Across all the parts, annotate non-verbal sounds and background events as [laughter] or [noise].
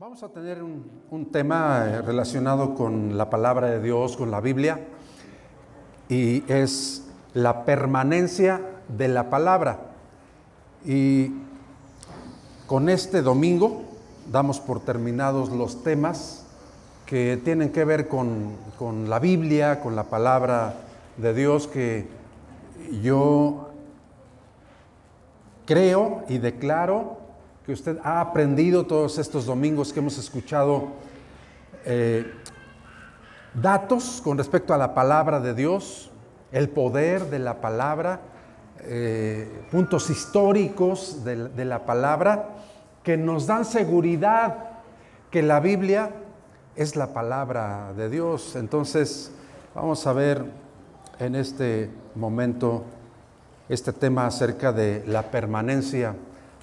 Vamos a tener un, tema eh, relacionado con la palabra de Dios, con la Biblia, y es la permanencia de la palabra. Y con este domingo damos por terminados los temas que tienen que ver con, con la Biblia, con la palabra de Dios, que yo creo y declaro que usted ha aprendido todos estos domingos que hemos escuchado eh, datos con respecto a la palabra de Dios, el poder de la palabra, eh, puntos históricos de, de la palabra que nos dan seguridad que la Biblia es la palabra de Dios. Entonces, vamos a ver en este momento este tema acerca de la permanencia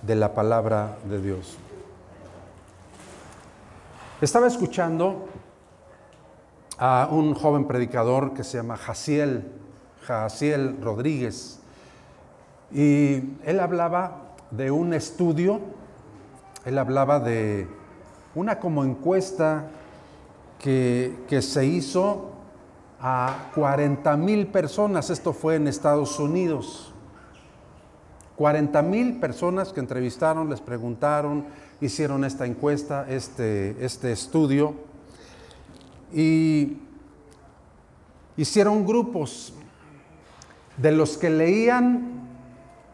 de la palabra de Dios. Estaba escuchando a un joven predicador que se llama Jaciel, Rodríguez, y él hablaba de un estudio, él hablaba de una como encuesta que, que se hizo a 40 mil personas, esto fue en Estados Unidos. 40 mil personas que entrevistaron, les preguntaron, hicieron esta encuesta, este, este estudio, y hicieron grupos de los que leían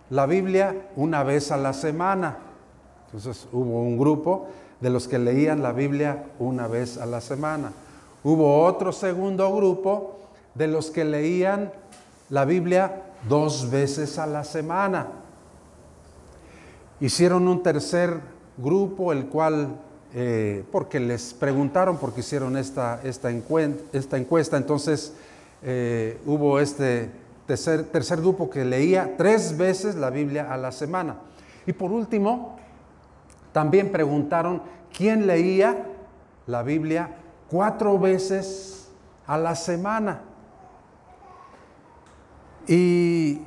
la Biblia una vez a la semana. Entonces hubo un grupo de los que leían la Biblia una vez a la semana. Hubo otro segundo grupo de los que leían la Biblia dos veces a la semana. Hicieron un tercer grupo, el cual, eh, porque les preguntaron, porque hicieron esta, esta, esta encuesta, entonces eh, hubo este tercer, tercer grupo que leía tres veces la Biblia a la semana. Y por último, también preguntaron quién leía la Biblia cuatro veces a la semana. Y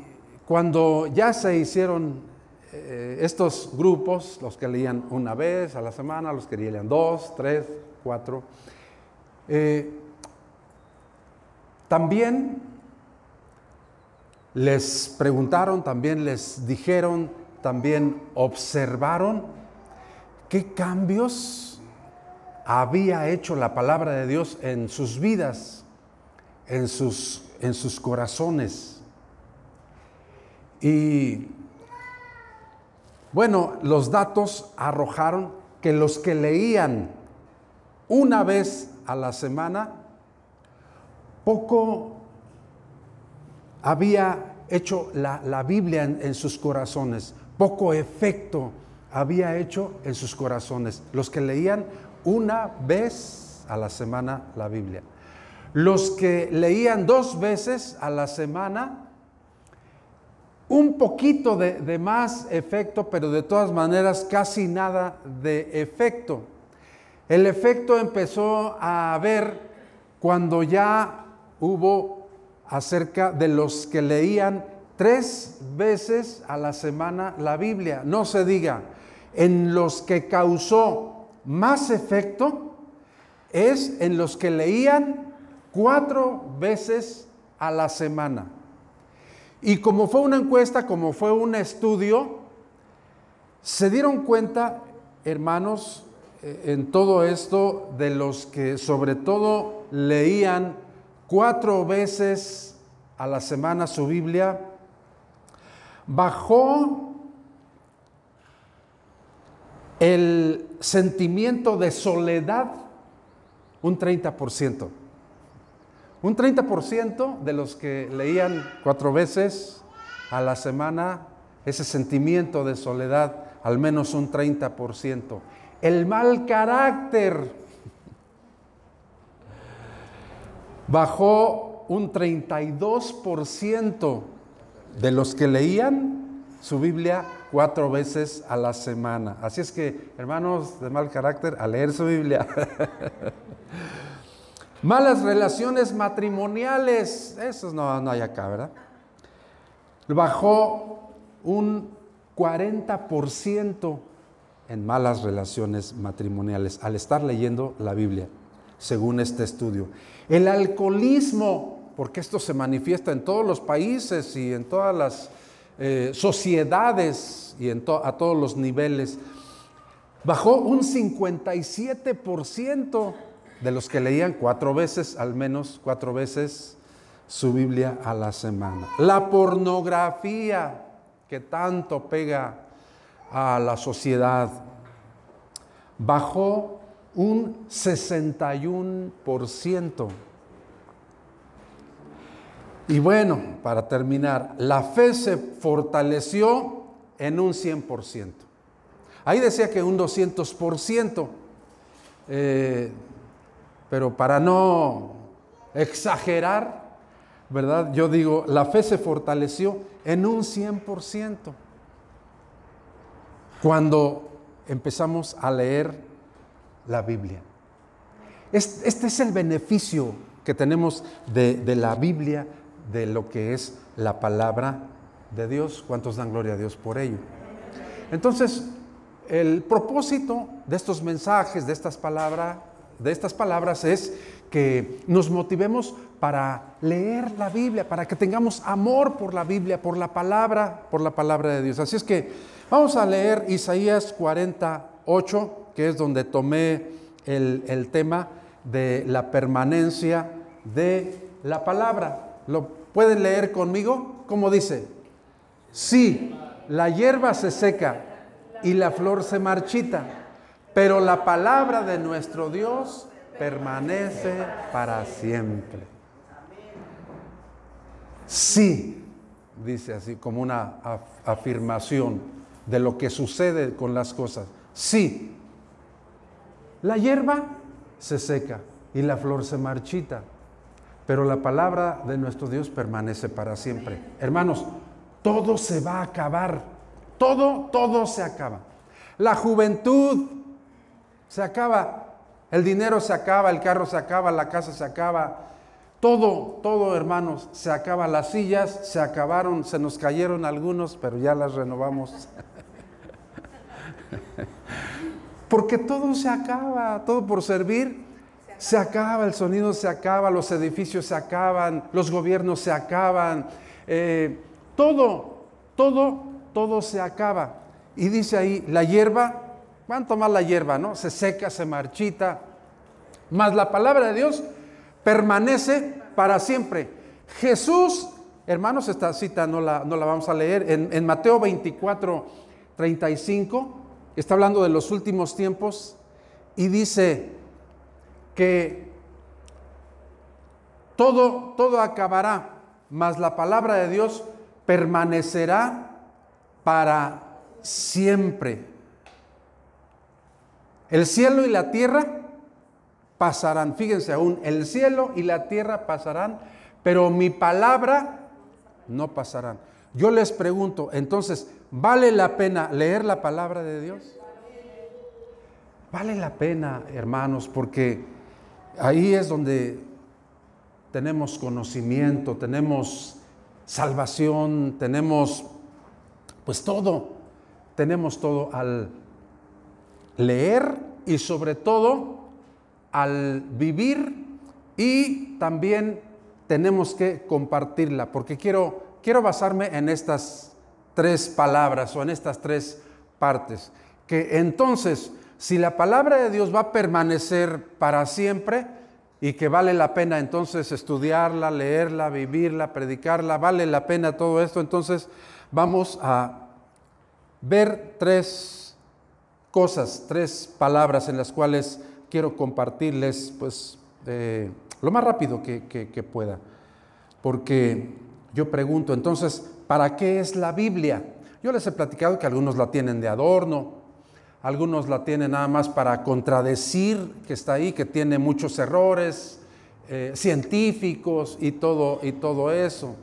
cuando ya se hicieron eh, estos grupos, los que leían una vez a la semana, los que leían dos, tres, cuatro, eh, también les preguntaron, también les dijeron, también observaron qué cambios había hecho la palabra de Dios en sus vidas, en sus, en sus corazones. Y bueno, los datos arrojaron que los que leían una vez a la semana, poco había hecho la, Biblia en, sus corazones, poco efecto había hecho en sus corazones. Los que leían una vez a la semana la Biblia. Los que leían dos veces a la semana, un poquito de, más efecto, pero de todas maneras casi nada de efecto. El efecto empezó a ver cuando ya hubo acerca de los que leían tres veces a la semana la Biblia. No se diga, en los que causó más efecto es en los que leían cuatro veces a la semana. Y como fue una encuesta, como fue un estudio, se dieron cuenta, hermanos, eh, en todo esto de los que sobre todo leían cuatro veces a la semana su Biblia, bajó el sentimiento de soledad un 30%. Un 30% de los que leían cuatro veces a la semana ese sentimiento de soledad, al menos un 30%. El mal carácter bajó un 32% de los que leían su Biblia cuatro veces a la semana. Así es que, hermanos de mal carácter, a leer su Biblia. [laughs] Malas relaciones matrimoniales, eso no, no hay acá, ¿verdad? Bajó un 40% en malas relaciones matrimoniales al estar leyendo la Biblia, según este estudio. El alcoholismo, porque esto se manifiesta en todos los países y en todas las eh, sociedades y a todos los niveles, bajó un 57% de los que leían cuatro veces, al menos cuatro veces, su Biblia a la semana. La pornografía que tanto pega a la sociedad bajó un 61%. Y bueno, para terminar, la fe se fortaleció en un 100%. Ahí decía que un 200%, eh, pero para no exagerar, ¿verdad? Yo digo, la fe se fortaleció en un 100%. Cuando empezamos a leer la Biblia. Este es el beneficio que tenemos de, la Biblia, de lo que es la palabra de Dios. ¿Cuántos dan gloria a Dios por ello? Entonces, el propósito de estos mensajes, de estas palabras, de estas palabras es que nos motivemos para leer la Biblia, para que tengamos amor por la Biblia, por la palabra, por la palabra de Dios. Así es que vamos a leer Isaías 48, que es donde tomé el, tema de la permanencia de la palabra. ¿Lo pueden leer conmigo? ¿Cómo dice? Sí, la hierba se seca y la flor se marchita, pero la palabra de nuestro Dios permanece para siempre. Sí, dice así como una afirmación de lo que sucede con las cosas. Sí, la hierba se seca y la flor se marchita, pero la palabra de nuestro Dios permanece para siempre. Hermanos, todo se va a acabar, todo, todo se acaba. La juventud se acaba, el dinero se acaba, el carro se acaba, la casa se acaba. Todo, todo, hermanos, se acaba. Las sillas se acabaron, se nos cayeron algunos, pero ya las renovamos. [laughs] Porque todo se acaba, todo por servir. Se acaba, el sonido se acaba, los edificios se acaban, los gobiernos se acaban. Eh, todo, todo, todo se acaba. Y dice ahí, la hierba ¿Cuánto más la hierba, no? Se seca, se marchita. Más la palabra de Dios permanece para siempre. Jesús, hermanos, esta cita no la, no la vamos a leer. En, en Mateo 24, 35, está hablando de los últimos tiempos y dice que todo, todo acabará, mas la palabra de Dios permanecerá para siempre. El cielo y la tierra pasarán. Fíjense aún, el cielo y la tierra pasarán, pero mi palabra no pasarán. Yo les pregunto, entonces, ¿vale la pena leer la palabra de Dios? Vale la pena, hermanos, porque ahí es donde tenemos conocimiento, tenemos salvación, tenemos pues todo, tenemos todo al leer y sobre todo al vivir y también tenemos que compartirla, porque quiero, quiero basarme en estas tres palabras o en estas tres partes, que entonces si la palabra de Dios va a permanecer para siempre y que vale la pena entonces estudiarla, leerla, vivirla, predicarla, vale la pena todo esto, entonces vamos a ver tres cosas, tres palabras en las cuales quiero compartirles, pues, lo más rápido que, que pueda. Porque yo pregunto, entonces, ¿para qué es la Biblia? Yo les he platicado que algunos la tienen de adorno, algunos la tienen nada más para contradecir que está ahí, que tiene muchos errores eh, científicos y todo, y todo eso.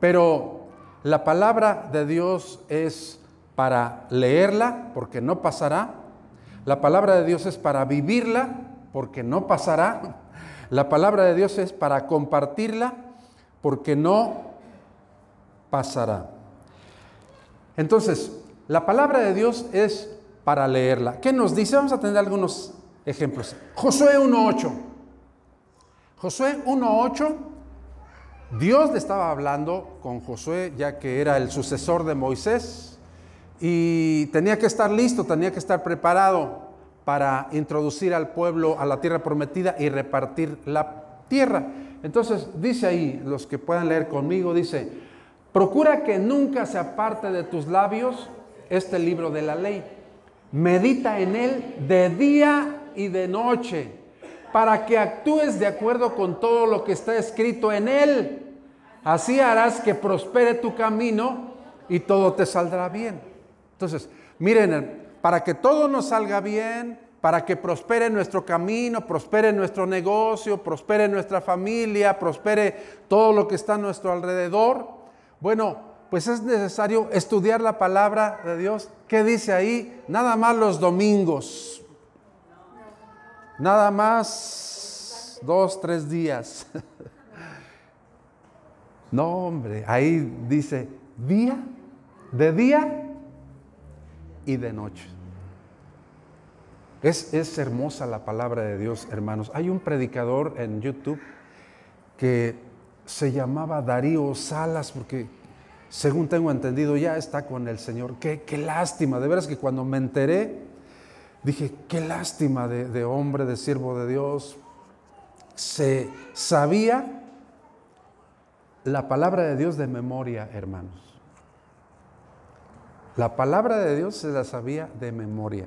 Pero la palabra de Dios es para leerla, porque no pasará. La palabra de Dios es para vivirla, porque no pasará. La palabra de Dios es para compartirla, porque no pasará. Entonces, la palabra de Dios es para leerla. ¿Qué nos dice? Vamos a tener algunos ejemplos. Josué 1.8. Josué 1.8. Dios le estaba hablando con Josué ya que era el sucesor de Moisés y tenía que estar listo, tenía que estar preparado para introducir al pueblo a la tierra prometida y repartir la tierra. Entonces dice ahí, los que puedan leer conmigo, dice, procura que nunca se aparte de tus labios este libro de la ley. Medita en él de día y de noche, para que actúes de acuerdo con todo lo que está escrito en él. Así harás que prospere tu camino y todo te saldrá bien. Entonces, miren, para que todo nos salga bien, para que prospere nuestro camino, prospere nuestro negocio, prospere nuestra familia, prospere todo lo que está a nuestro alrededor. Bueno, pues es necesario estudiar la palabra de Dios. ¿Qué dice ahí? Nada más los domingos. Nada más dos, tres días. [laughs] No, hombre, ahí dice día, de día y de noche. Es, hermosa la palabra de Dios, hermanos. Hay un predicador en YouTube que se llamaba Darío Salas, porque según tengo entendido ya está con el Señor. Qué, qué lástima, de veras que cuando me enteré, dije, qué lástima de, de hombre, de siervo de Dios. Se sabía la palabra de Dios de memoria, hermanos. La palabra de Dios se la sabía de memoria.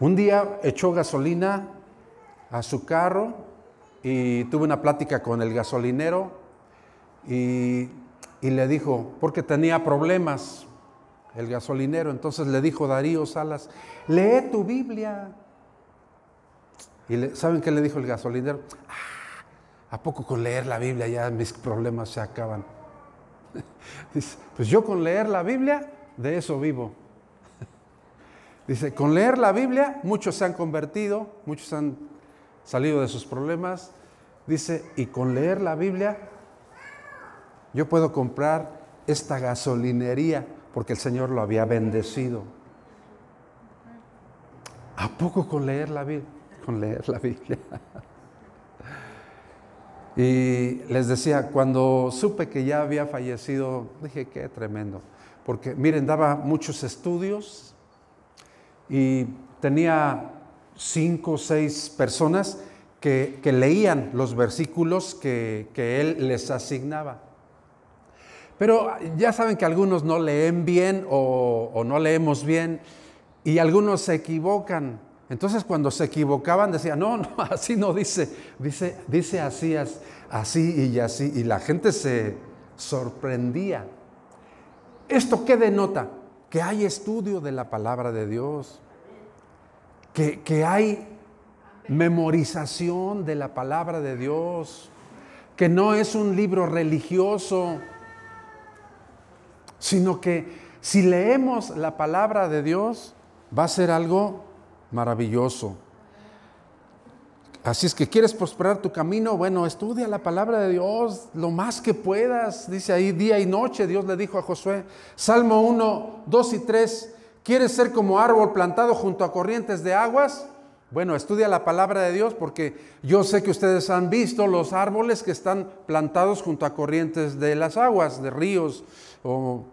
Un día echó gasolina a su carro y tuve una plática con el gasolinero y, le dijo, porque tenía problemas el gasolinero, entonces le dijo Darío Salas, lee tu Biblia. Y ¿saben qué le dijo el gasolinero? Ah, ¿A poco con leer la Biblia ya mis problemas se acaban? Dice, pues yo con leer la Biblia, de eso vivo. Dice, con leer la Biblia muchos se han convertido, muchos han salido de sus problemas. Dice, y con leer la Biblia yo puedo comprar esta gasolinería porque el Señor lo había bendecido. ¿A poco con leer la Biblia? Con leer la Biblia. Y les decía, cuando supe que ya había fallecido, dije, qué tremendo. Porque miren, daba muchos estudios, y tenía cinco o seis personas que, leían los versículos que, él les asignaba. Pero ya saben que algunos no leen bien o, no leemos bien y algunos se equivocan. Entonces cuando se equivocaban decían, no, no, [laughs] así no dice, dice, dice así, así y así. Y la gente se sorprendía. ¿Esto qué denota? que hay estudio de la palabra de Dios, que, hay memorización de la palabra de Dios, que no es un libro religioso, sino que si leemos la palabra de Dios va a ser algo maravilloso. Así es que quieres prosperar tu camino, bueno, estudia la palabra de Dios lo más que puedas. Dice ahí día y noche, Dios le dijo a Josué. Salmo 1, 2 y 3. ¿Quieres ser como árbol plantado junto a corrientes de aguas? Bueno, estudia la palabra de Dios porque yo sé que ustedes han visto los árboles que están plantados junto a corrientes de las aguas, de ríos o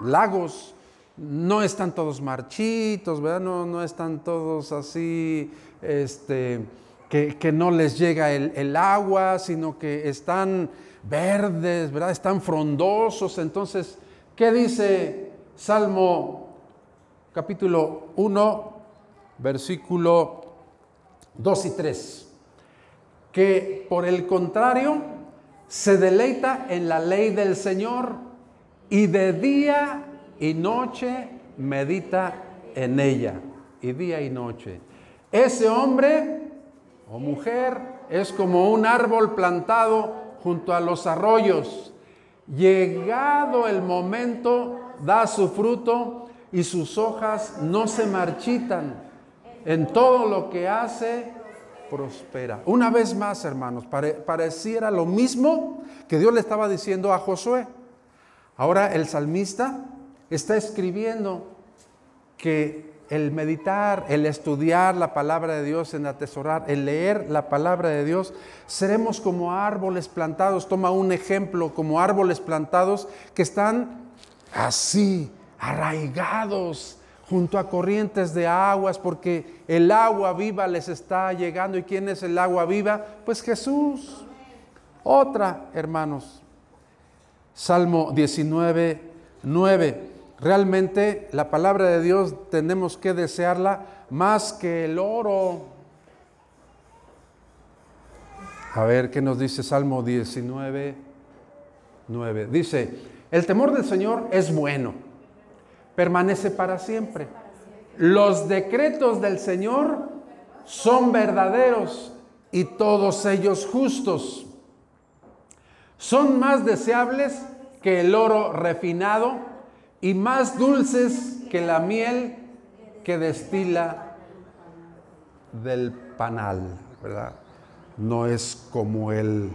lagos. No están todos marchitos, ¿verdad? No, no están todos así, este, que, no les llega el, agua, sino que están verdes, ¿verdad? Están frondosos. Entonces, ¿qué dice Salmo capítulo 1, versículo 2 y 3? Que por el contrario se deleita en la ley del Señor y de día y noche medita en ella, y día y noche. Ese hombre o mujer es como un árbol plantado junto a los arroyos. Llegado el momento, da su fruto y sus hojas no se marchitan. En todo lo que hace, prospera. Una vez más, hermanos, pareciera lo mismo que Dios le estaba diciendo a Josué. Ahora el salmista está escribiendo que el meditar, el estudiar la palabra de Dios, en atesorar, el leer la palabra de Dios, seremos como árboles plantados. Toma un ejemplo, como árboles plantados que están así, arraigados junto a corrientes de aguas, porque el agua viva les está llegando. ¿Y quién es el agua viva? Pues Jesús. Otra, hermanos. Salmo 19, 9. Realmente la palabra de Dios tenemos que desearla más que el oro. A ver qué nos dice Salmo 19, 9. Dice, el temor del Señor es bueno, permanece para siempre. Los decretos del Señor son verdaderos y todos ellos justos. Son más deseables que el oro refinado y más dulces que la miel que destila del panal, ¿verdad? No es como el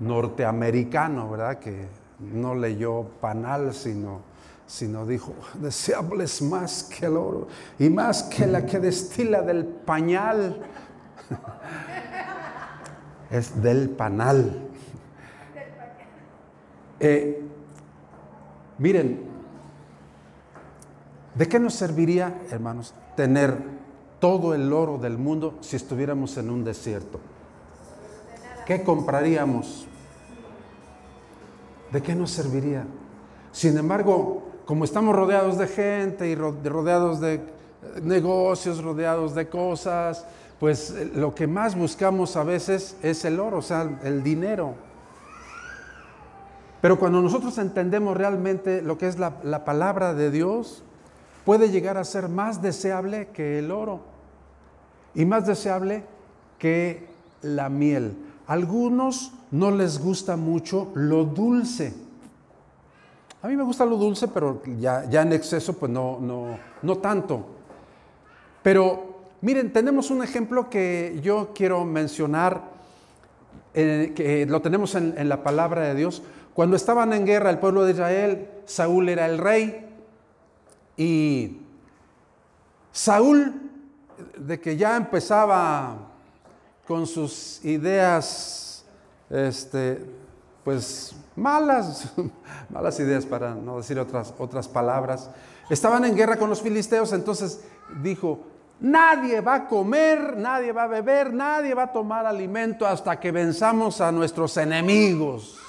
norteamericano, ¿verdad? Que no leyó panal, sino, sino dijo, deseables más que el oro y más que la que destila del pañal. [laughs] es del panal. Eh, Miren, ¿de qué nos serviría, hermanos, tener todo el oro del mundo si estuviéramos en un desierto? ¿Qué compraríamos? ¿De qué nos serviría? Sin embargo, como estamos rodeados de gente y rodeados de negocios, rodeados de cosas, pues eh, lo que más buscamos a veces es el oro, o sea, el dinero. Pero cuando nosotros entendemos realmente lo que es la, palabra de Dios, puede llegar a ser más deseable que el oro y más deseable que la miel. Algunos no les gusta mucho lo dulce. A mí me gusta lo dulce, pero ya, ya en exceso, pues no, no, no tanto. Pero miren, tenemos un ejemplo que yo quiero mencionar, eh, que lo tenemos en la palabra de Dios. Cuando estaban en guerra el pueblo de Israel, Saúl era el rey y Saúl, de que ya empezaba con sus ideas, este, pues malas, [laughs] malas ideas para no decir otras, otras palabras, estaban en guerra con los filisteos, entonces dijo, nadie va a comer, nadie va a beber, nadie va a tomar alimento hasta que venzamos a nuestros enemigos.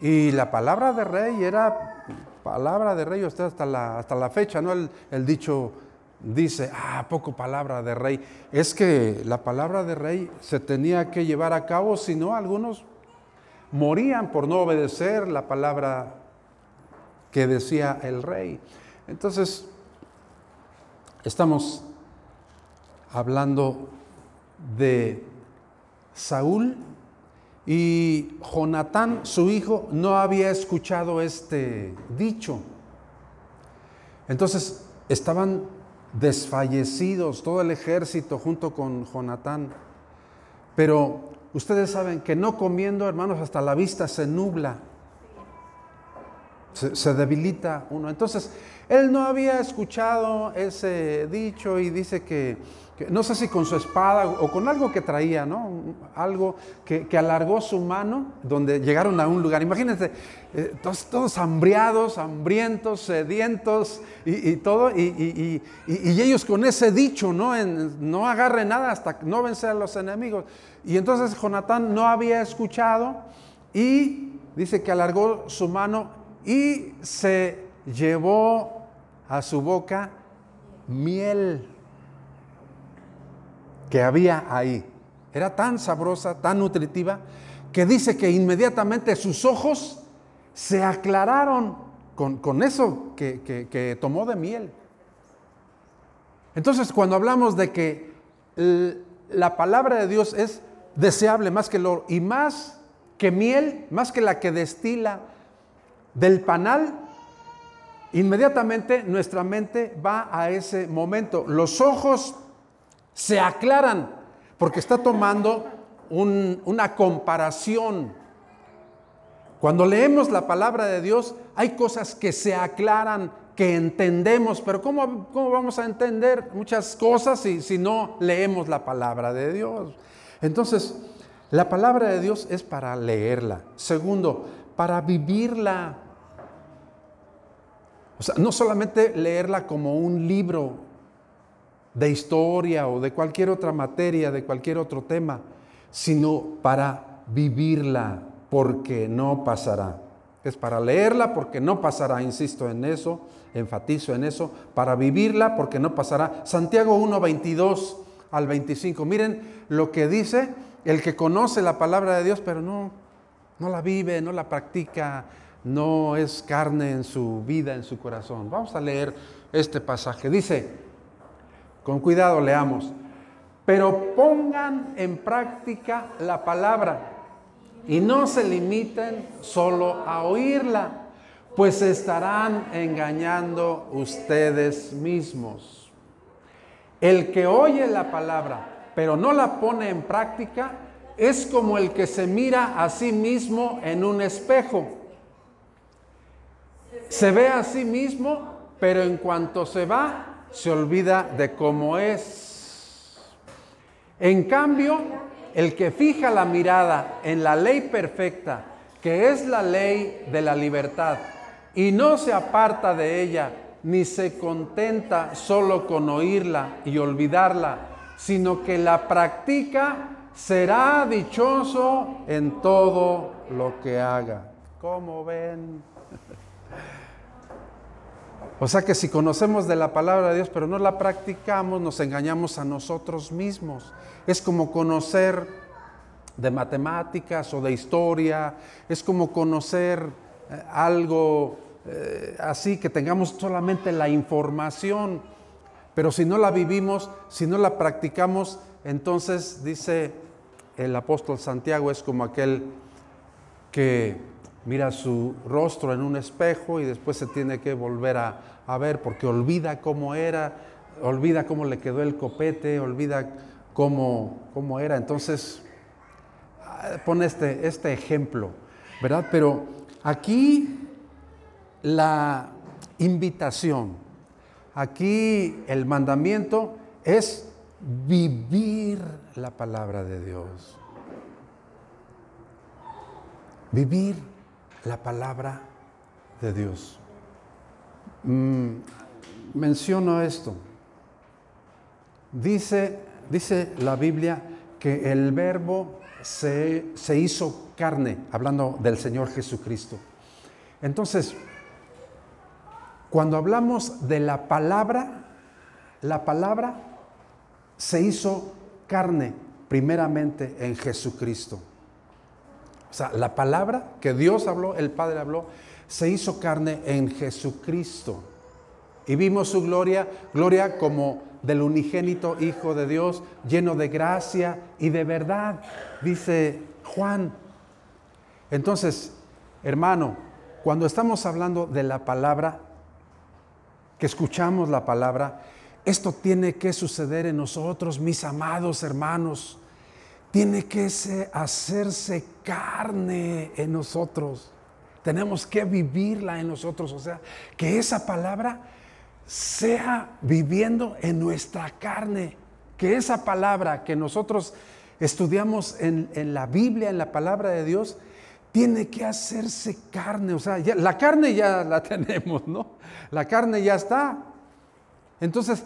Y la palabra de rey era palabra de rey hasta la, hasta la fecha, ¿no? El, dicho dice, ah, poco palabra de rey. Es que la palabra de rey se tenía que llevar a cabo, si no, algunos morían por no obedecer la palabra que decía el rey. Entonces, estamos hablando de Saúl y Jonatán, su hijo, no había escuchado este dicho. Entonces estaban desfallecidos todo el ejército junto con Jonatán. Pero ustedes saben que no comiendo, hermanos, hasta la vista se nubla. Se, se, debilita uno. Entonces, él no había escuchado ese dicho y dice que no sé si con su espada o con algo que traía, ¿no? Algo que, alargó su mano donde llegaron a un lugar. Imagínense, eh, todos, hambriados, hambrientos, sedientos y, todo, y, ellos con ese dicho, ¿no? no agarre nada hasta no vencer a los enemigos. Y entonces Jonatán no había escuchado y dice que alargó su mano y se llevó a su boca miel que había ahí. Era tan sabrosa, tan nutritiva, que dice que inmediatamente sus ojos se aclararon con, eso que, tomó de miel. Entonces, cuando hablamos de que la palabra de Dios es deseable más que el oro y más que miel, más que la que destila del panal, inmediatamente nuestra mente va a ese momento. Los ojos se aclaran, porque está tomando una comparación. Cuando leemos la palabra de Dios, hay cosas que se aclaran, que entendemos, pero ¿cómo, cómo vamos a entender muchas cosas si, si no leemos la palabra de Dios? Entonces, la palabra de Dios es para leerla. Segundo, para vivirla. O sea, no solamente leerla como un libro de historia o de cualquier otra materia, de cualquier otro tema, sino para vivirla porque no pasará. Es para leerla porque no pasará, insisto en eso, enfatizo en eso, para vivirla porque no pasará. Santiago 1, 22 al 25. Miren lo que dice el que conoce la palabra de Dios, pero no, no la vive, no la practica, no es carne en su vida, en su corazón. Vamos a leer este pasaje. Dice, con cuidado leamos, pero pongan en práctica la palabra y no se limiten solo a oírla, pues estarán engañando ustedes mismos. El que oye la palabra, pero no la pone en práctica, es como el que se mira a sí mismo en un espejo. Se ve a sí mismo, pero en cuanto se va, se olvida de cómo es. En cambio, el que fija la mirada en la ley perfecta, que es la ley de la libertad, y no se aparta de ella, ni se contenta solo con oírla y olvidarla, sino que la practica, será dichoso en todo lo que haga. ¿Cómo ven? O sea que si conocemos de la palabra de Dios pero no la practicamos, nos engañamos a nosotros mismos. Es como conocer de matemáticas o de historia, es como conocer eh, algo eh, así que tengamos solamente la información, pero si no la vivimos, si no la practicamos, entonces dice el apóstol Santiago, es como aquel que mira su rostro en un espejo y después se tiene que volver a, ver porque olvida cómo era, olvida cómo le quedó el copete, olvida cómo, cómo era. Entonces, ah, pone este, este ejemplo, ¿verdad? Pero aquí la invitación, aquí el mandamiento es vivir la palabra de Dios. Vivir la palabra de Dios. Mm, menciono esto. Dice, dice la Biblia que el verbo se, se hizo carne, hablando del Señor Jesucristo. Entonces, cuando hablamos de la palabra, la palabra se hizo carne primeramente en Jesucristo. O sea, la palabra que Dios habló, el Padre habló, se hizo carne en Jesucristo. Y vimos su gloria, gloria como del unigénito Hijo de Dios, lleno de gracia y de verdad, dice Juan. Entonces, hermano, cuando estamos hablando de la palabra, que escuchamos la palabra, esto tiene que suceder en nosotros, mis amados hermanos tiene que hacerse carne en nosotros. Tenemos que vivirla en nosotros. O sea, que esa palabra sea viviendo en nuestra carne. Que esa palabra que nosotros estudiamos en, la Biblia, en la palabra de Dios, tiene que hacerse carne. O sea, la carne ya la [laughs] tenemos, ¿no? La carne ya está. Entonces,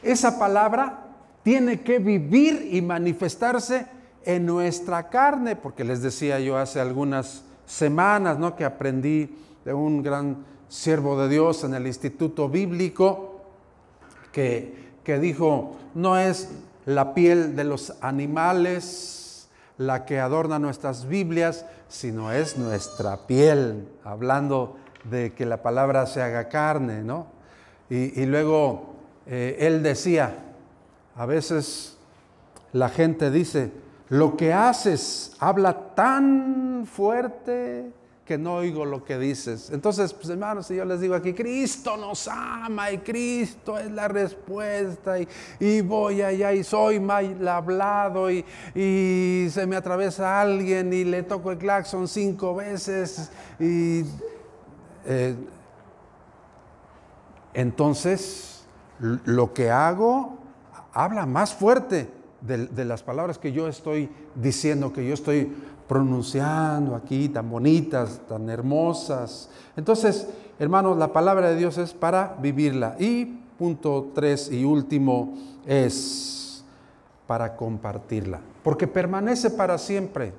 esa palabra tiene que vivir y manifestarse en nuestra carne, porque les decía yo hace algunas semanas, ¿no? Que aprendí de un gran siervo de Dios en el Instituto Bíblico, que, que dijo, no es la piel de los animales la que adorna nuestras Biblias, sino es nuestra piel, hablando de que la palabra se haga carne, ¿no? Y, luego eh, él decía, a veces la gente dice, lo que haces habla tan fuerte que no oigo lo que dices. Entonces, pues hermanos, si yo les digo aquí, Cristo nos ama y Cristo es la respuesta y, voy allá y soy mal hablado y, se me atraviesa alguien y le toco el claxon cinco veces y eh, entonces lo que hago habla más fuerte de las palabras que yo estoy diciendo, que yo estoy pronunciando aquí, tan bonitas, tan hermosas. Entonces, hermanos, la palabra de Dios es para vivirla. Y punto tres y último es para compartirla, porque permanece para siempre.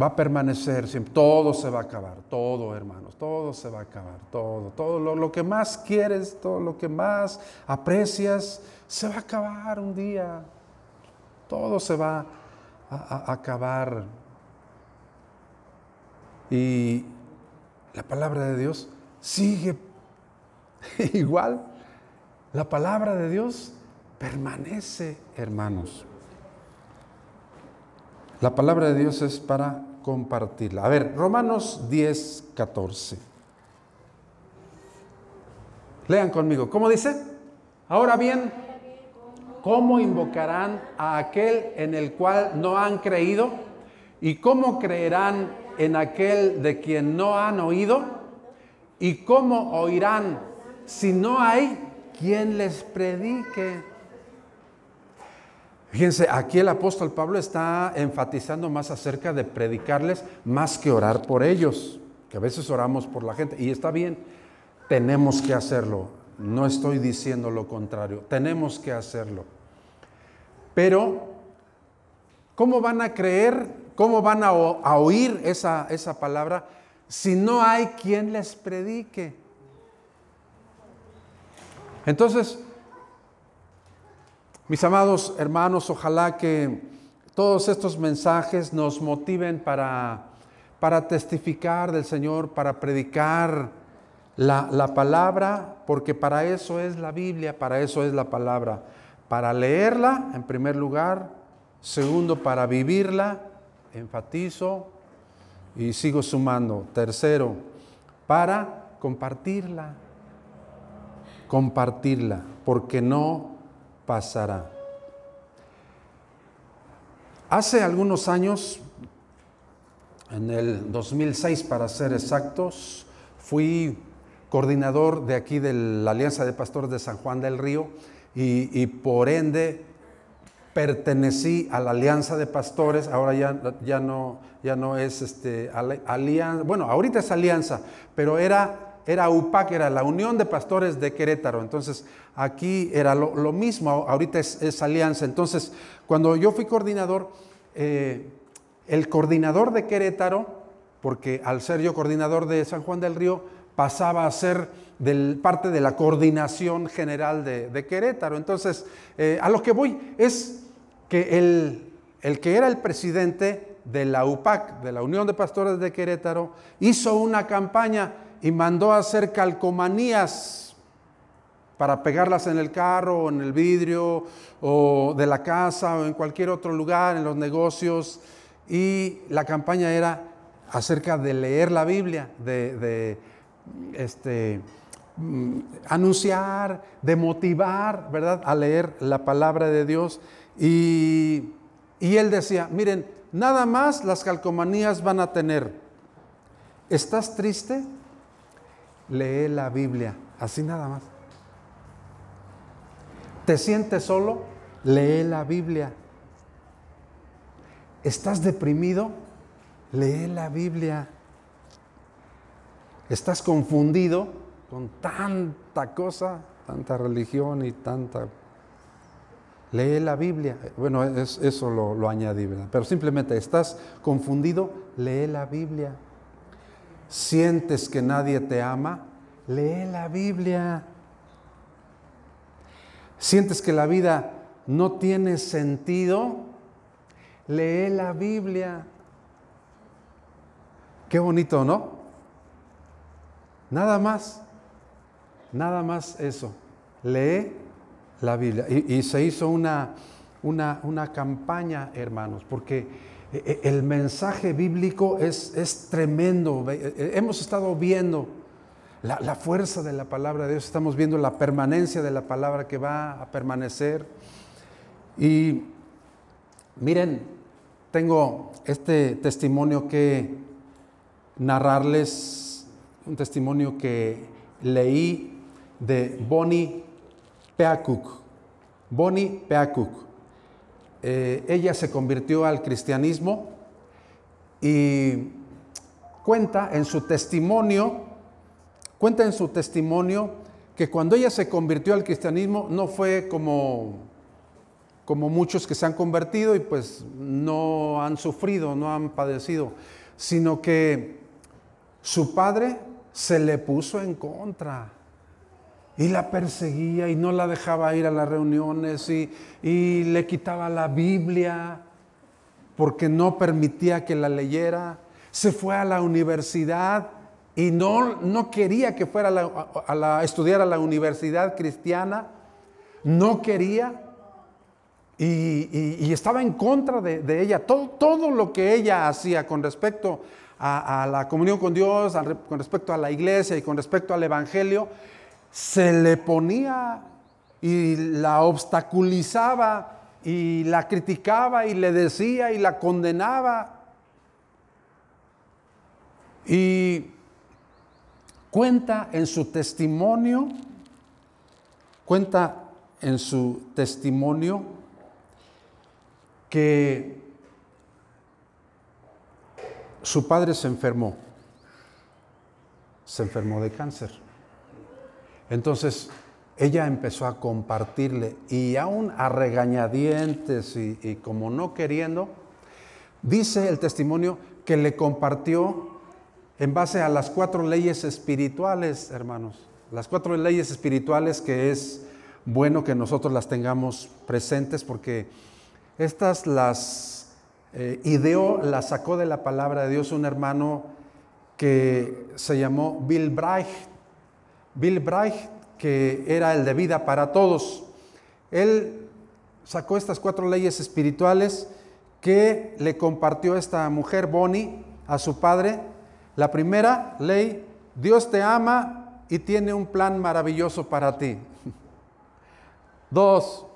Va a permanecer siempre, todo se va a acabar, todo hermanos, todo se va a acabar, todo, todo lo, que más quieres, todo lo que más aprecias, se va a acabar un día, todo se va a, acabar. Y la palabra de Dios sigue [laughs] igual. La palabra de Dios permanece, hermanos. La palabra de Dios es para compartirla. A ver, Romanos 10, 14. Lean conmigo. ¿Cómo dice? Ahora bien, ¿Cómo invocarán a aquel en el cual no han creído? ¿Y cómo creerán en aquel de quien no han oído? ¿Y cómo oirán si no hay quien les predique? Fíjense, aquí el apóstol Pablo está enfatizando más acerca de predicarles más que orar por ellos, que a veces oramos por la gente, y está bien, tenemos que hacerlo, no estoy diciendo lo contrario, tenemos que hacerlo. Pero, ¿cómo van a creer, cómo van a, oír esa, esa palabra si no hay quien les predique? Entonces, mis amados hermanos, ojalá que todos estos mensajes nos motiven para, para testificar del Señor, para predicar la, la, palabra, porque para eso es la Biblia, para eso es la palabra para leerla, en primer lugar. Segundo, para vivirla, enfatizo y sigo sumando. Tercero, para compartirla. Compartirla, porque no pasará. Hace algunos años, en el 2006 para ser exactos, fui coordinador de aquí de la Alianza de Pastores de San Juan del Río y, por ende pertenecí a la alianza de pastores, ahora ya, ya, no, ya no es este, alianza, bueno, ahorita es alianza, pero era, era UPAC, era la Unión de Pastores de Querétaro, entonces aquí era lo, mismo, ahorita es, alianza, entonces cuando yo fui coordinador, eh, el coordinador de Querétaro, porque al ser yo coordinador de San Juan del Río, pasaba a ser del, parte de la coordinación general de, Querétaro. Entonces, eh, a lo que voy es que el, el que era el presidente de la UPAC, de la Unión de Pastores de Querétaro, hizo una campaña y mandó a hacer calcomanías para pegarlas en el carro o en el vidrio o de la casa o en cualquier otro lugar, en los negocios. Y la campaña era acerca de leer la Biblia, de este, mm, anunciar, de motivar, ¿verdad? A leer la palabra de Dios. Y, y él decía, miren, nada más las calcomanías van a tener. ¿Estás triste? Lee la Biblia, así nada más. ¿Te sientes solo? Lee la Biblia. ¿Estás deprimido? Lee la Biblia. Estás confundido con tanta cosa, tanta religión y tanta... Lee la Biblia. Bueno, eso lo, lo añadí, ¿verdad? Pero simplemente estás confundido, lee la Biblia. Sientes que nadie te ama, lee la Biblia. Sientes que la vida no tiene sentido, lee la Biblia. Qué bonito, ¿no? Nada más, nada más eso. Lee la Biblia. Y, se hizo una, una, una, campaña, hermanos, porque el mensaje bíblico es, es tremendo. E, hemos estado viendo la, la, fuerza de la palabra de Dios, estamos viendo la permanencia de la palabra que va a permanecer. Y miren, tengo este testimonio que narrarles, un testimonio que leí de Bonnie Peakuk. Bonnie Peakuk. Eh, ella se convirtió al cristianismo y cuenta en su testimonio, cuenta en su testimonio que cuando ella se convirtió al cristianismo no fue como, como muchos que se han convertido y pues no han sufrido, no han padecido, sino que su padre se le puso en contra y la perseguía y no la dejaba ir a las reuniones y, le quitaba la Biblia porque no permitía que la leyera. Se fue a la universidad y no, no quería que fuera a, la, estudiar a la universidad cristiana. No quería. Y, estaba en contra de, ella. Todo, todo, lo que ella hacía con respecto a, a la comunión con Dios, con respecto a la iglesia y con respecto al Evangelio, se le ponía y la obstaculizaba y la criticaba y le decía y la condenaba. Y cuenta en su testimonio, cuenta en su testimonio que su padre se enfermó, se enfermó de cáncer. Entonces ella empezó a compartirle y aún a regañadientes y, como no queriendo, dice el testimonio que le compartió en base a las cuatro leyes espirituales, hermanos. Las cuatro leyes espirituales que es bueno que nosotros las tengamos presentes porque estas las eh, ideó, las sacó de la palabra de Dios un hermano que se llamó Bill Bright Bill Bright, que era el de vida para todos. Él sacó estas cuatro leyes espirituales que le compartió esta mujer, Bonnie, a su padre. La primera ley, Dios te ama y tiene un plan maravilloso para ti. [laughs] Dos,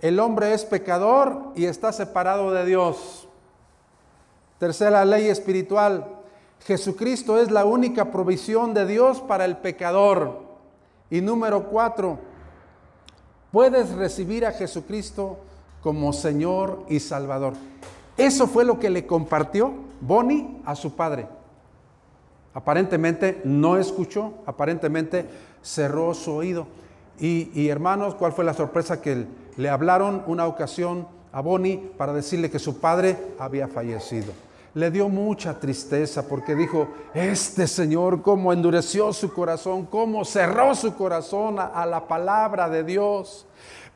el hombre es pecador y está separado de Dios. Tercera ley espiritual, Jesucristo es la única provisión de Dios para el pecador. Y número cuatro, puedes recibir a Jesucristo como Señor y Salvador. Eso fue lo que le compartió Bonnie a su padre. Aparentemente no escuchó, aparentemente cerró su oído. Y, y, hermanos, ¿cuál fue la sorpresa? Que le hablaron una ocasión a Bonnie para decirle que su padre había fallecido le dio mucha tristeza porque dijo, este Señor cómo endureció su corazón, cómo cerró su corazón a, la palabra de Dios.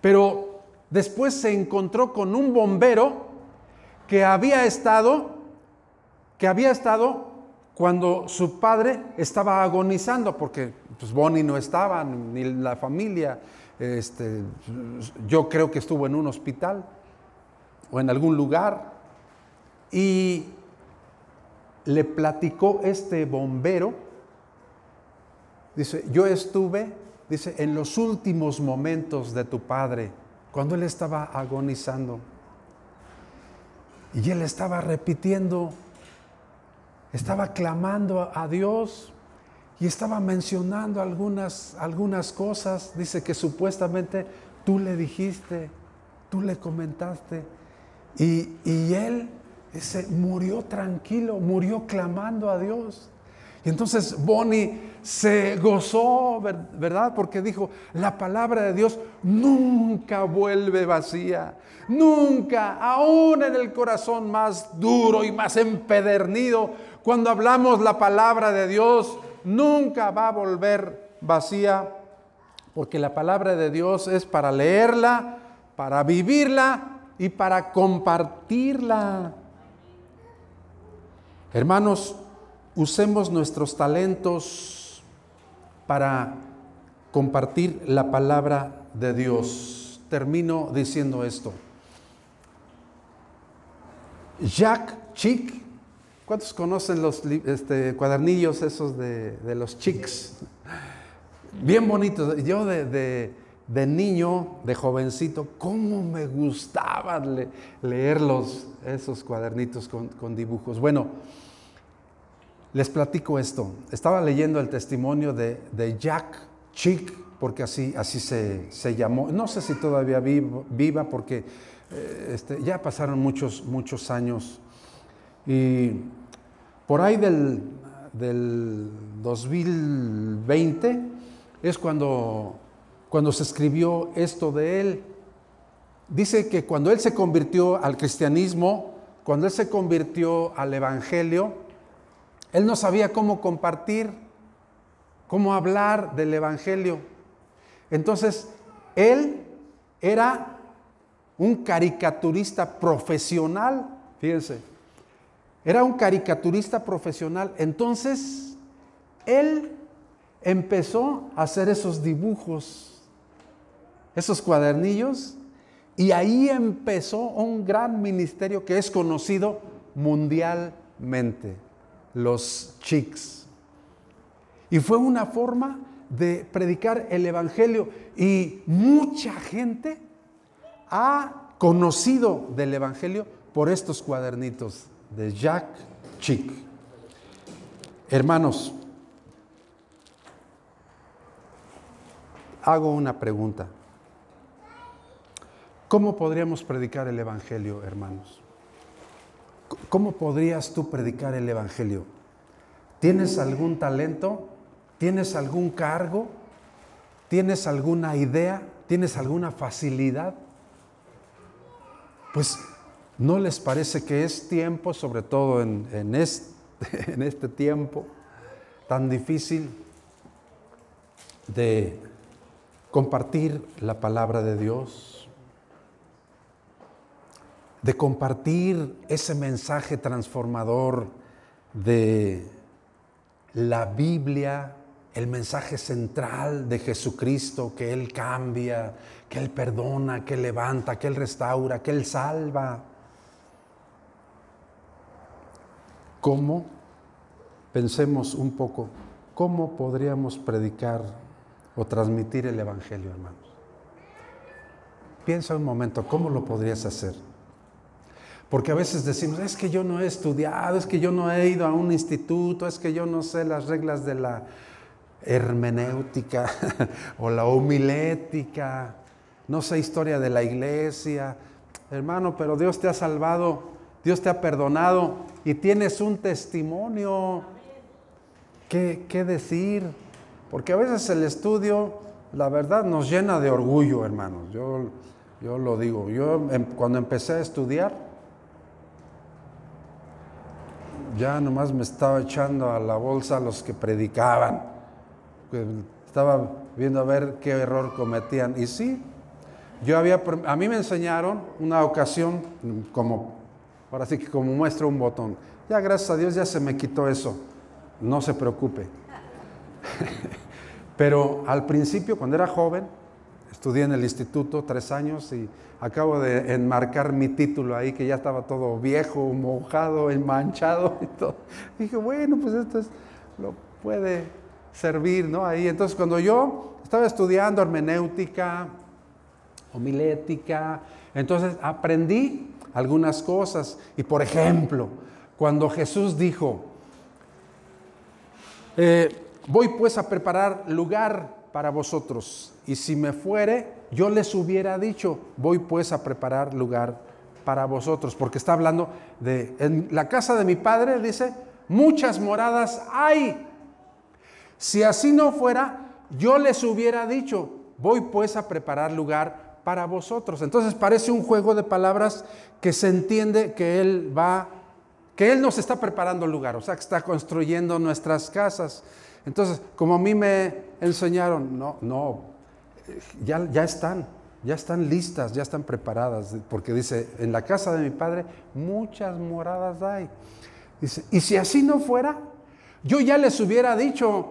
Pero después se encontró con un bombero que había estado, que había estado cuando su padre estaba agonizando, porque pues Bonnie no estaba, ni la familia, este, yo creo que estuvo en un hospital o en algún lugar. Y le platicó este bombero, dice, yo estuve, dice, en los últimos momentos de tu padre, cuando él estaba agonizando. Y él estaba repitiendo, estaba clamando a Dios y estaba mencionando algunas, algunas cosas. Dice que supuestamente tú le dijiste, tú le comentaste. Y, y él ese murió tranquilo, murió clamando a Dios. Y entonces Bonnie se gozó, ¿verdad? Porque dijo, la palabra de Dios nunca vuelve vacía, nunca, aún en el corazón más duro y más empedernido, cuando hablamos la palabra de Dios, nunca va a volver vacía, porque la palabra de Dios es para leerla, para vivirla y para compartirla. Hermanos, usemos nuestros talentos para compartir la palabra de Dios. Termino diciendo esto. Jack Chick. ¿Cuántos conocen los este, cuadernillos esos de, los chicks? Bien bonitos. Yo de, niño, de jovencito, cómo me gustaba leerlos, esos cuadernitos con, dibujos. Bueno, les platico esto. Estaba leyendo el testimonio de, Jack Chick, porque así, así se, llamó. No sé si todavía viva, porque eh, este, ya pasaron muchos, muchos años. Y por ahí del, del 2020 es cuando, cuando se escribió esto de él. Dice que cuando él se convirtió al cristianismo, cuando él se convirtió al evangelio, él no sabía cómo compartir, cómo hablar del evangelio. Entonces, él era un caricaturista profesional, fíjense, era un caricaturista profesional. Entonces, él empezó a hacer esos dibujos, esos cuadernillos, y ahí empezó un gran ministerio que es conocido mundialmente, los Chicks. Y fue una forma de predicar el Evangelio y mucha gente ha conocido del Evangelio por estos cuadernitos de Jack Chick. Hermanos, hago una pregunta. ¿Cómo podríamos predicar el Evangelio, hermanos? ¿Cómo podrías tú predicar el Evangelio? ¿Tienes algún talento? ¿Tienes algún cargo? ¿Tienes alguna idea? ¿Tienes alguna facilidad? Pues ¿No les parece que es tiempo, sobre todo en, este, [laughs] en este tiempo tan difícil, de compartir la palabra de Dios? De compartir ese mensaje transformador de la Biblia, el mensaje central de Jesucristo, que Él cambia, que Él perdona, que Él levanta, que Él restaura, que Él salva. ¿Cómo? Pensemos un poco, ¿cómo podríamos predicar o transmitir el Evangelio, hermanos? Piensa un momento, ¿cómo lo podrías hacer? Porque a veces decimos, es que yo no he estudiado, es que yo no he ido a un instituto, es que yo no sé las reglas de la hermenéutica [laughs] o la homilética, no sé historia de la iglesia. Hermano, pero Dios te ha salvado Dios te ha perdonado y tienes un testimonio. ¿Qué, decir? Porque a veces el estudio, la verdad, nos llena de orgullo, hermanos. Yo, yo lo digo. Yo em, cuando empecé a estudiar, ya nomás me estaba echando a la bolsa los que predicaban. Estaba viendo a ver qué error cometían. Y sí, yo había, a mí me enseñaron una ocasión, como Ahora sí que como muestra un botón. Ya gracias a Dios ya se me quitó eso. No se preocupe. [laughs] Pero al principio, cuando era joven, estudié en el instituto tres años y acabo de enmarcar mi título ahí, que ya estaba todo viejo, mojado, enmanchado y todo. Dije, bueno, pues esto es, lo puede servir, ¿no? Ahí, entonces cuando yo estaba estudiando hermenéutica, homilética, entonces aprendí algunas cosas. Y por ejemplo, cuando Jesús dijo, eh, voy pues a preparar lugar para vosotros, y si me fuere, yo les hubiera dicho, voy pues a preparar lugar para vosotros, porque está hablando de, en la casa de mi padre, dice, muchas moradas hay. Si así no fuera, yo les hubiera dicho, voy pues a preparar lugar para vosotros. Entonces parece un juego de palabras que se entiende que Él va, que Él nos está preparando lugar, o sea, que está construyendo nuestras casas. Entonces, como a mí me enseñaron, no, no, ya, ya están, ya están listas, ya están preparadas, porque dice, en la casa de mi padre muchas moradas hay. Dice, y si así no fuera, yo ya les hubiera dicho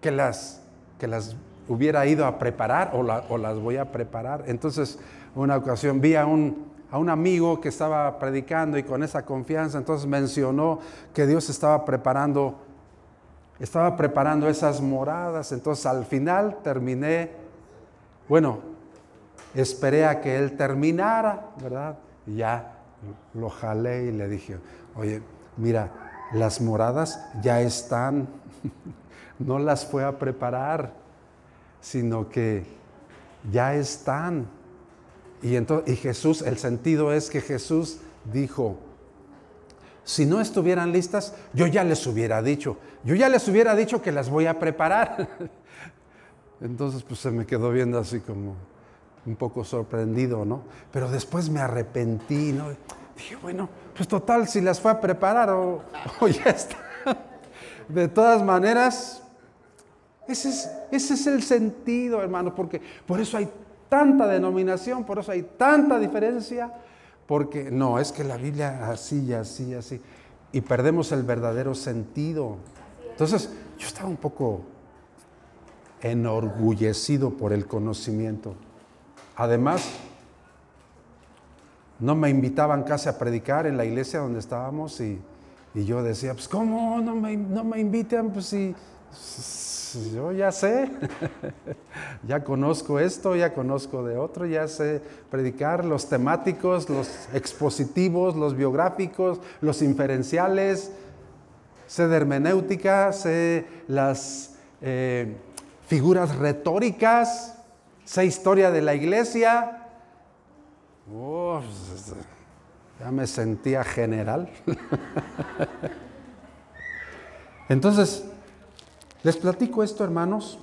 que las, que las hubiera ido a preparar o, las voy a preparar. Entonces, una ocasión vi a un, a un amigo que estaba predicando y con esa confianza, entonces mencionó que Dios estaba preparando, estaba preparando esas moradas. Entonces al final terminé, bueno, esperé a que él terminara, ¿verdad? Y ya lo jalé y le dije, oye, mira, las moradas ya están, [laughs] no las fue a preparar, sino que ya están. Y, entonces, y Jesús, el sentido es que Jesús dijo, si no estuvieran listas, yo ya les hubiera dicho, yo ya les hubiera dicho que las voy a preparar. [laughs] Entonces, pues se me quedó viendo así como un poco sorprendido, ¿no? Pero después me arrepentí, ¿no? Dije, bueno, pues total, si las fue a preparar o, [laughs] ya está. [laughs] De todas maneras, ese es, ese es el sentido, hermano, porque por eso hay tanta denominación, por eso hay tanta diferencia, porque no, es que la Biblia así y así así, y perdemos el verdadero sentido. Entonces, yo estaba un poco enorgullecido por el conocimiento. Además, no me invitaban casi a predicar en la iglesia donde estábamos y, yo decía, pues ¿cómo no me, no me invitan? Pues si yo ya sé, ya conozco esto, ya conozco de otro, ya sé predicar los temáticos, los expositivos, los biográficos, los inferenciales, sé de hermenéutica, sé las eh, figuras retóricas, sé historia de la iglesia. ya me sentía general. [laughs] Entonces, les platico esto, hermanos,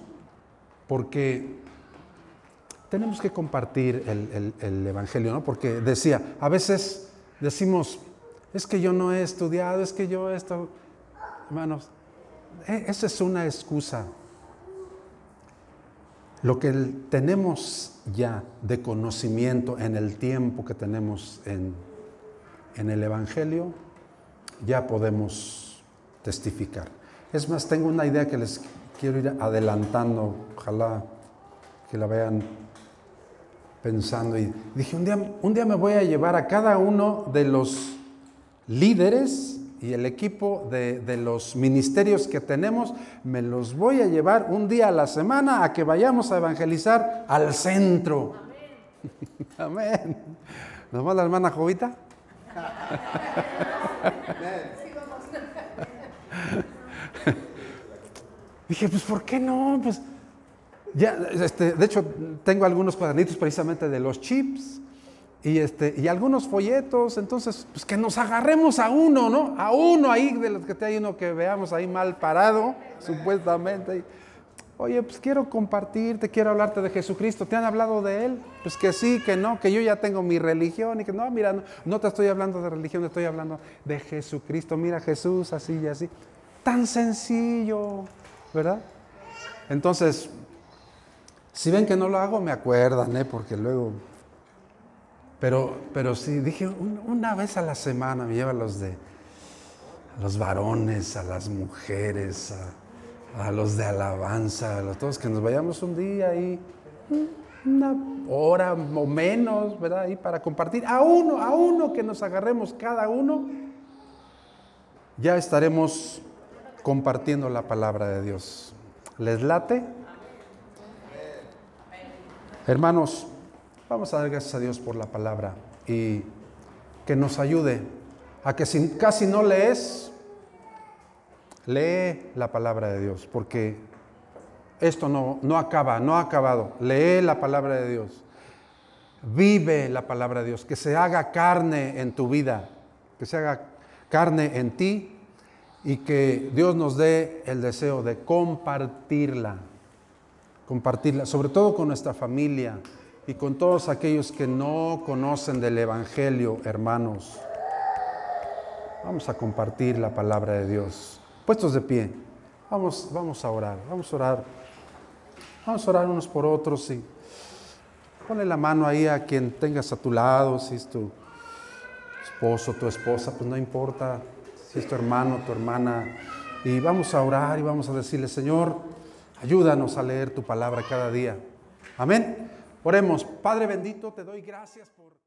porque tenemos que compartir el, Evangelio, ¿no? Porque decía, a veces decimos, es que yo no he estudiado, es que yo he estado... Hermanos, e, esa es una excusa. Lo que tenemos ya de conocimiento en el tiempo que tenemos en, en el Evangelio, ya podemos testificar. Es más, tengo una idea que les quiero ir adelantando, ojalá que la vean pensando. Y dije, un día, un día me voy a llevar a cada uno de los líderes y el equipo de, los ministerios que tenemos, me los voy a llevar un día a la semana a que vayamos a evangelizar al centro. [laughs] Amén. Amén. ¿Nomás la hermana Jovita? [laughs] Dije, pues ¿por qué no? Pues ya, este, de hecho, tengo algunos cuadernitos precisamente de los chips y, este, y algunos folletos, entonces, pues que nos agarremos a uno, ¿no? A uno ahí, de los que hay uno que veamos ahí mal parado, supuestamente. Oye, pues quiero compartirte, quiero hablarte de Jesucristo. ¿Te han hablado de Él? Pues que sí, que no, que yo ya tengo mi religión y que no, mira, no, te estoy hablando de religión, estoy hablando de Jesucristo. Mira Jesús así y así. Tan sencillo. ¿Verdad? Entonces, si ven que no lo hago, me acuerdan, ¿eh? porque luego... Pero, pero sí, dije, una vez a la semana me lleva a los de a los varones, a las mujeres, a, los de alabanza, a todos que nos vayamos un día ahí, una hora o menos, ¿verdad? Ahí para compartir, a uno, a uno que nos agarremos cada uno, ya estaremos compartiendo la palabra de Dios. ¿Les late? Hermanos, vamos a dar gracias a Dios por la palabra y que nos ayude a que si casi no lees, lee la palabra de Dios, porque esto no, no acaba, no ha acabado. Lee la palabra de Dios. Vive la palabra de Dios, que se haga carne en tu vida, que se haga carne en ti y que Dios nos dé el deseo de compartirla, compartirla, sobre todo con nuestra familia y con todos aquellos que no conocen del Evangelio, hermanos. Vamos a compartir la palabra de Dios. Puestos de pie, vamos, vamos a orar, vamos a orar. Vamos a orar unos por otros y ponle la mano ahí a quien tengas a tu lado, si es tu esposo, tu esposa, pues no importa, es tu hermano, tu hermana, y vamos a orar y vamos a decirle, Señor, ayúdanos a leer tu palabra cada día. Amén. Oremos, Padre bendito, te doy gracias por...